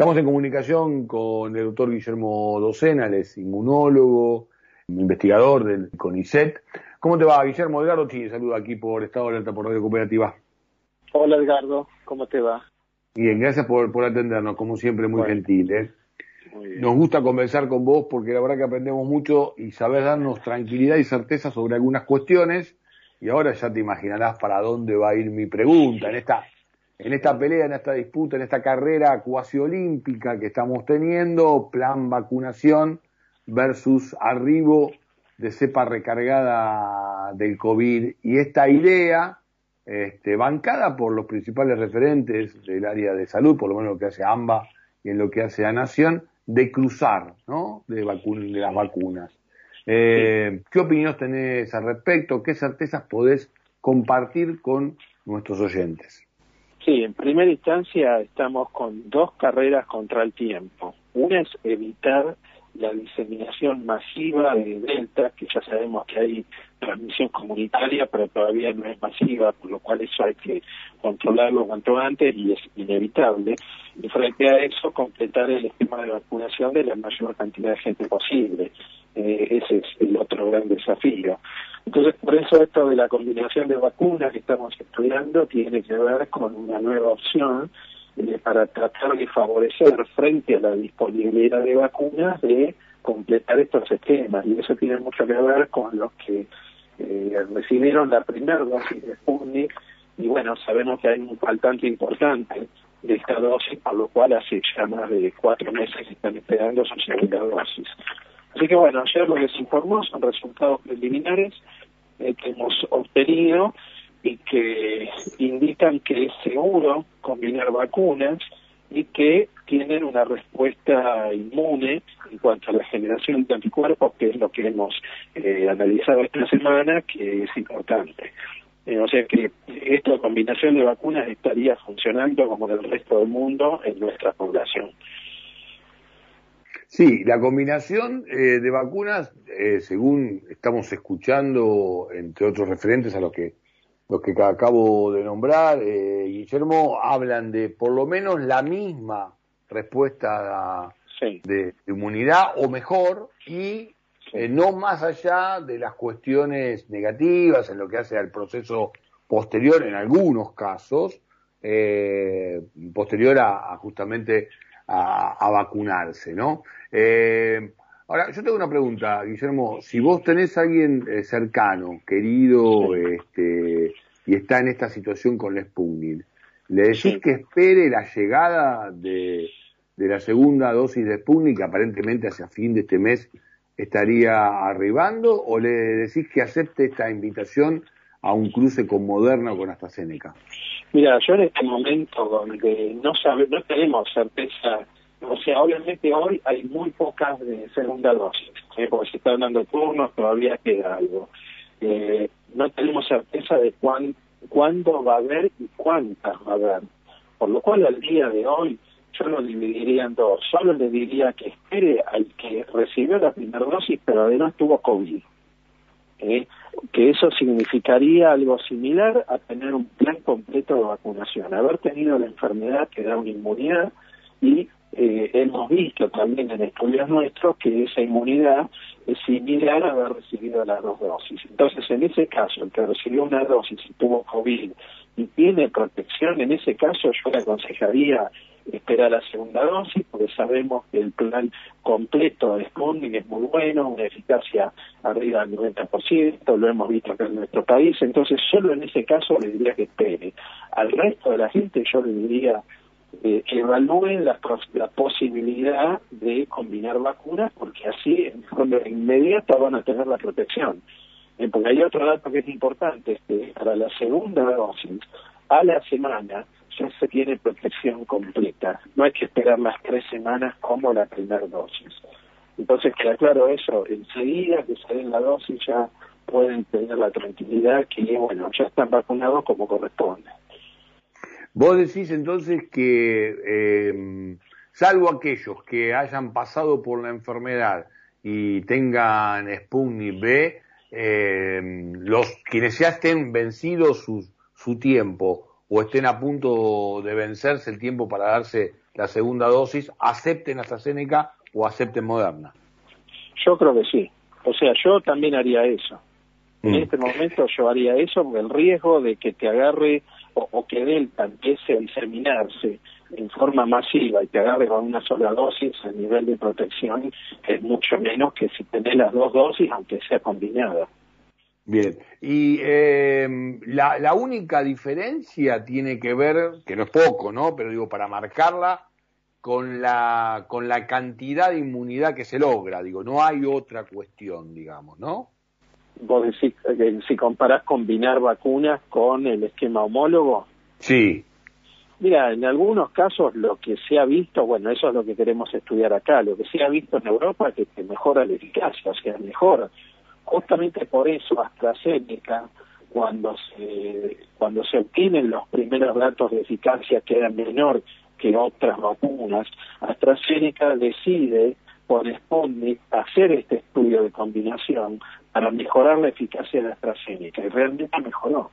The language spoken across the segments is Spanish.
Estamos en comunicación con el doctor Guillermo Docena, él es inmunólogo, investigador del CONICET. ¿Cómo te va, Guillermo? Edgardo Chile, saludo aquí por Estado de Alerta por Radio Cooperativa. Hola, Edgardo, ¿cómo te va? Bien, gracias por, por atendernos, como siempre, muy gentil. ¿eh? Nos gusta conversar con vos porque la verdad que aprendemos mucho y sabés darnos tranquilidad y certeza sobre algunas cuestiones. Y ahora ya te imaginarás para dónde va a ir mi pregunta en esta en esta pelea, en esta disputa, en esta carrera cuasi olímpica que estamos teniendo, plan vacunación versus arribo de cepa recargada del COVID y esta idea este, bancada por los principales referentes del área de salud, por lo menos lo que hace AMBA y en lo que hace a Nación, de cruzar ¿no? de, de las vacunas. Eh, ¿Qué opinión tenés al respecto? ¿Qué certezas podés compartir con nuestros oyentes? Sí, en primera instancia estamos con dos carreras contra el tiempo. Una es evitar la diseminación masiva de Delta, que ya sabemos que hay transmisión comunitaria, pero todavía no es masiva, por lo cual eso hay que controlarlo cuanto antes y es inevitable. Y frente a eso, completar el esquema de vacunación de la mayor cantidad de gente posible. Eh, ese es el otro gran desafío. Entonces, por eso esto de la combinación de vacunas que estamos estudiando tiene que ver con una nueva opción eh, para tratar de favorecer frente a la disponibilidad de vacunas de completar estos esquemas. Y eso tiene mucho que ver con los que eh, recibieron la primera dosis de Sputnik. Y bueno, sabemos que hay un faltante importante de esta dosis, por lo cual hace ya más de cuatro meses están esperando su segunda dosis. Así que bueno, ayer lo que informó son resultados preliminares eh, que hemos obtenido y que indican que es seguro combinar vacunas y que tienen una respuesta inmune en cuanto a la generación de anticuerpos, que es lo que hemos eh, analizado esta semana, que es importante. Eh, o sea que esta combinación de vacunas estaría funcionando como en el resto del mundo en nuestra población. Sí, la combinación eh, de vacunas, eh, según estamos escuchando, entre otros referentes a los que los que acabo de nombrar, eh, Guillermo, hablan de por lo menos la misma respuesta de, inmunidad o mejor y no más allá de las cuestiones negativas en lo que hace al proceso posterior en algunos casos, posterior a justamente a, vacunarse, ¿no? Eh, ahora, yo tengo una pregunta, Guillermo. Si vos tenés a alguien eh, cercano, querido, este, y está en esta situación con la Sputnik, ¿le decís que espere la llegada de, de la segunda dosis de Sputnik, que aparentemente hacia fin de este mes estaría arribando, o le decís que acepte esta invitación a un cruce con Moderna o con AstraZeneca? Mira, yo en este momento donde no sabe, no tenemos certeza, o sea, obviamente hoy hay muy pocas de segunda dosis, ¿eh? porque se está dando turnos, todavía queda algo. Eh, no tenemos certeza de cuán, cuándo va a haber y cuántas va a haber. Por lo cual al día de hoy yo lo dividiría en dos. Solo le diría que espere al que recibió la primera dosis pero además tuvo COVID. ¿eh? Que eso significaría algo similar a tener un plan completo de vacunación, haber tenido la enfermedad que da una inmunidad y eh, hemos visto también en estudios nuestros que esa inmunidad es similar a haber recibido las dos dosis. Entonces, en ese caso, el que recibió una dosis y tuvo COVID y tiene protección, en ese caso yo le aconsejaría esperar la segunda dosis, porque sabemos que el plan completo de Sputnik es muy bueno, una eficacia arriba del 90%, lo hemos visto acá en nuestro país, entonces solo en ese caso le diría que espere. Al resto de la gente yo le diría eh, evalúen la, la posibilidad de combinar vacunas, porque así forma inmediata van a tener la protección. Eh, porque hay otro dato que es importante, que para la segunda dosis, a la semana, se tiene protección completa. No hay que esperar las tres semanas como la primera dosis. Entonces, queda claro eso, enseguida que se den la dosis ya pueden tener la tranquilidad que, bueno, ya están vacunados como corresponde. Vos decís entonces que, eh, salvo aquellos que hayan pasado por la enfermedad y tengan Sputnik B, eh, los quienes ya estén vencidos su, su tiempo o estén a punto de vencerse el tiempo para darse la segunda dosis, acepten AstraZeneca o acepten Moderna. Yo creo que sí. O sea, yo también haría eso. En mm. este momento yo haría eso porque el riesgo de que te agarre o, que Delta empiece a diseminarse en forma masiva y te agarre con una sola dosis, el nivel de protección es mucho menos que si tenés las dos dosis, aunque sea combinada. Bien, y em, la, la única diferencia tiene que ver, que no es poco, ¿no? Pero digo, para marcarla, con la, con la cantidad de inmunidad que se logra, digo, no hay otra cuestión, digamos, ¿no? Vos decís, si comparás combinar vacunas con el esquema homólogo. Sí. Mira, en algunos casos lo que se ha visto, bueno, eso es lo que queremos estudiar acá, lo que se ha visto en Europa es que, que mejora la eficacia, o sea, mejora. Justamente por eso AstraZeneca, cuando se, cuando se obtienen los primeros datos de eficacia que eran menor que otras vacunas, AstraZeneca decide por Sputnik hacer este estudio de combinación para mejorar la eficacia de AstraZeneca y realmente mejoró.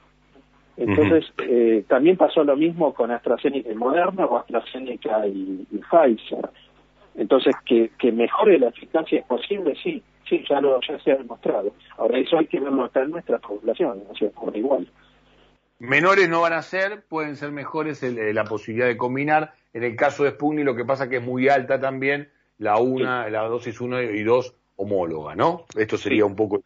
Entonces, eh, también pasó lo mismo con AstraZeneca y Moderna o AstraZeneca y, Pfizer. Entonces, que, que mejore la eficacia es posible, sí, sí, ya, lo, ya se ha demostrado. Ahora, eso hay que verlo acá en nuestra población, no se ocurre igual. Menores no van a ser, pueden ser mejores eh, la posibilidad de combinar. En el caso de Sputnik lo que pasa que es muy alta también la una, la dosis 1 y 2 homóloga, ¿no? Esto sería un poco...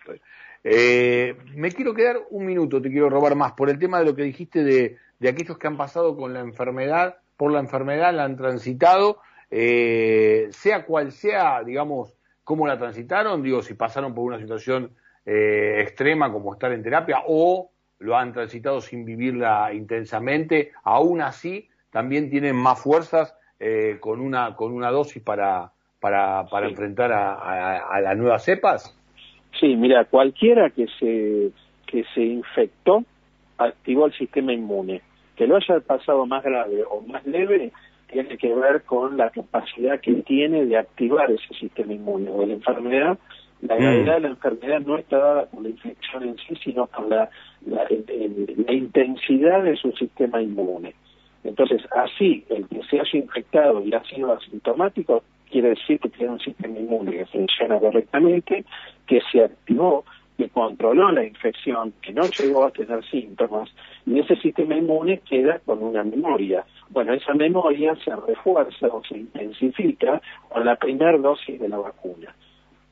Eh, me quiero quedar un minuto, te quiero robar más, por el tema de lo que dijiste de, de aquellos que han pasado con la enfermedad, por la enfermedad, la han transitado, eh, sea cual sea, digamos, cómo la transitaron, digo, si pasaron por una situación eh, extrema como estar en terapia o lo han transitado sin vivirla intensamente, aún así también tienen más fuerzas eh, con una con una dosis para para, para enfrentar a, las nuevas cepas? Sí, mira, cualquiera que se que se infectó activó el sistema inmune. Que lo haya pasado más grave o más leve tiene que ver con la capacidad que tiene de activar ese sistema inmune o la enfermedad la gravedad de la enfermedad no está dada por la infección en sí, sino por la, la, intensidad de su sistema inmune. Entonces, así, el que se haya infectado y ha sido asintomático, quiere decir que tiene un sistema inmune que funciona correctamente, que se activó, que controló la infección, que no llegó a tener síntomas, y ese sistema inmune queda con una memoria. Bueno, esa memoria se refuerza o se intensifica con la primera dosis de la vacuna.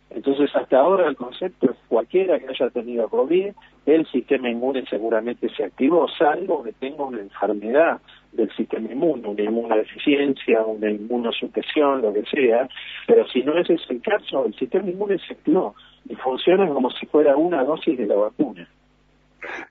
Entonces, hasta ahora el concepto es cualquiera que haya tenido COVID, el sistema inmune seguramente se activó, salvo que tenga una enfermedad del sistema inmune, una inmunodeficiencia, una inmunosupresión, lo que sea, pero si no ese es el caso, el sistema inmune se activó y funciona como si fuera una dosis de la vacuna.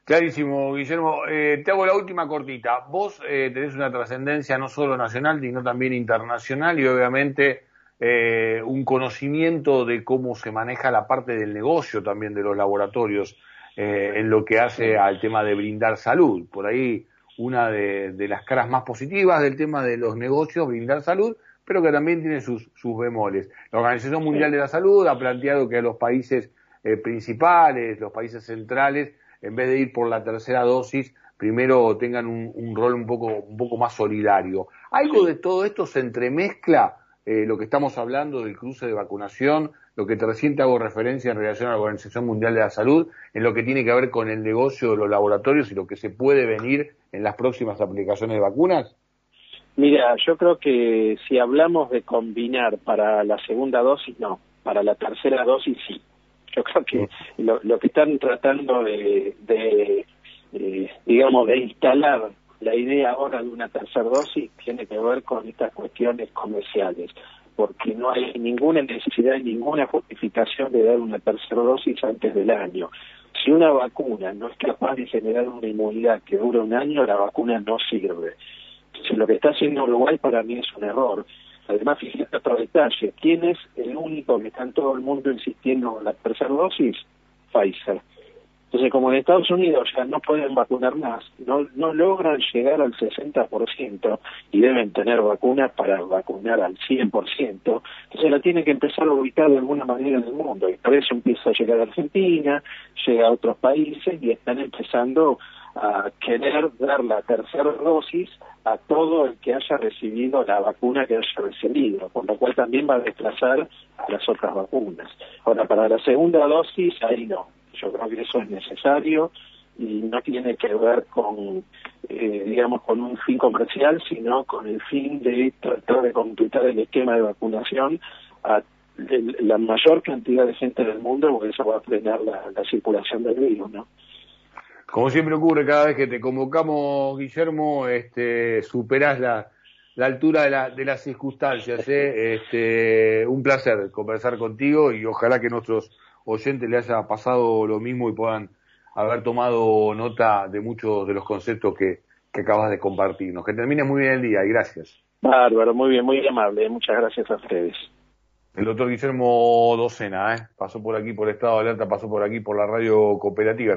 Clarísimo, Guillermo. Eh, te hago la última cortita. Vos eh, tenés una trascendencia no solo nacional, sino también internacional y obviamente eh, un conocimiento de cómo se maneja la parte del negocio también de los laboratorios eh, en lo que hace al tema de brindar salud. Por ahí una de, las caras más positivas del tema de los negocios, brindar salud, pero que también tiene sus, sus bemoles. La Organización Mundial de la Salud ha planteado que a los países principales, los países centrales, en vez de ir por la tercera dosis, primero tengan un, rol un poco, un poco más solidario. ¿Algo de todo esto se entremezcla eh, lo que estamos hablando del cruce de vacunación, lo que te recién hago referencia en relación a la Organización Mundial de la Salud, en lo que tiene que ver con el negocio de los laboratorios y lo que se puede venir en las próximas aplicaciones de vacunas? Mira, yo creo que si hablamos de combinar para la segunda dosis, no, para la tercera dosis sí. Yo creo que lo, que están tratando de, de eh, digamos, de instalar la idea ahora de una tercera dosis tiene que ver con estas cuestiones comerciales, porque no hay ninguna necesidad ninguna justificación de dar una tercera dosis antes del año. Si una vacuna no es capaz de generar una inmunidad que dura un año, la vacuna no sirve. Entonces, lo que está haciendo Uruguay para mí es un error. Además, fíjate otro detalle, ¿quién es el único que está en todo el mundo insistiendo en la tercera dosis? Pfizer. Entonces, como en Estados Unidos ya no pueden vacunar más, no, no logran llegar al 60% y deben tener vacunas para vacunar al 100%, entonces la tienen que empezar a ubicar de alguna manera en el mundo. Y por eso empieza a llegar a Argentina, llega a otros países y están empezando a querer dar la tercera dosis a todo el que haya recibido la vacuna que haya recibido, con lo cual también va a desplazar a las otras vacunas. Ahora, para la segunda dosis, ahí no. Yo creo que eso es necesario y no tiene que ver con, eh, digamos, con un fin comercial, sino con el fin de tratar de completar el esquema de vacunación a la mayor cantidad de gente del mundo, porque eso va a frenar la, la circulación del virus, ¿no? Como siempre ocurre cada vez que te convocamos, Guillermo, este, superás la, la altura de, la, de las circunstancias. ¿eh? Este, un placer conversar contigo y ojalá que nuestros oyentes le haya pasado lo mismo y puedan haber tomado nota de muchos de los conceptos que, que acabas de compartirnos. Que termine muy bien el día y gracias. Bárbaro, muy bien, muy amable. Muchas gracias a ustedes. El doctor Guillermo Docena, ¿eh? pasó por aquí por Estado de Alerta, pasó por aquí por la radio cooperativa.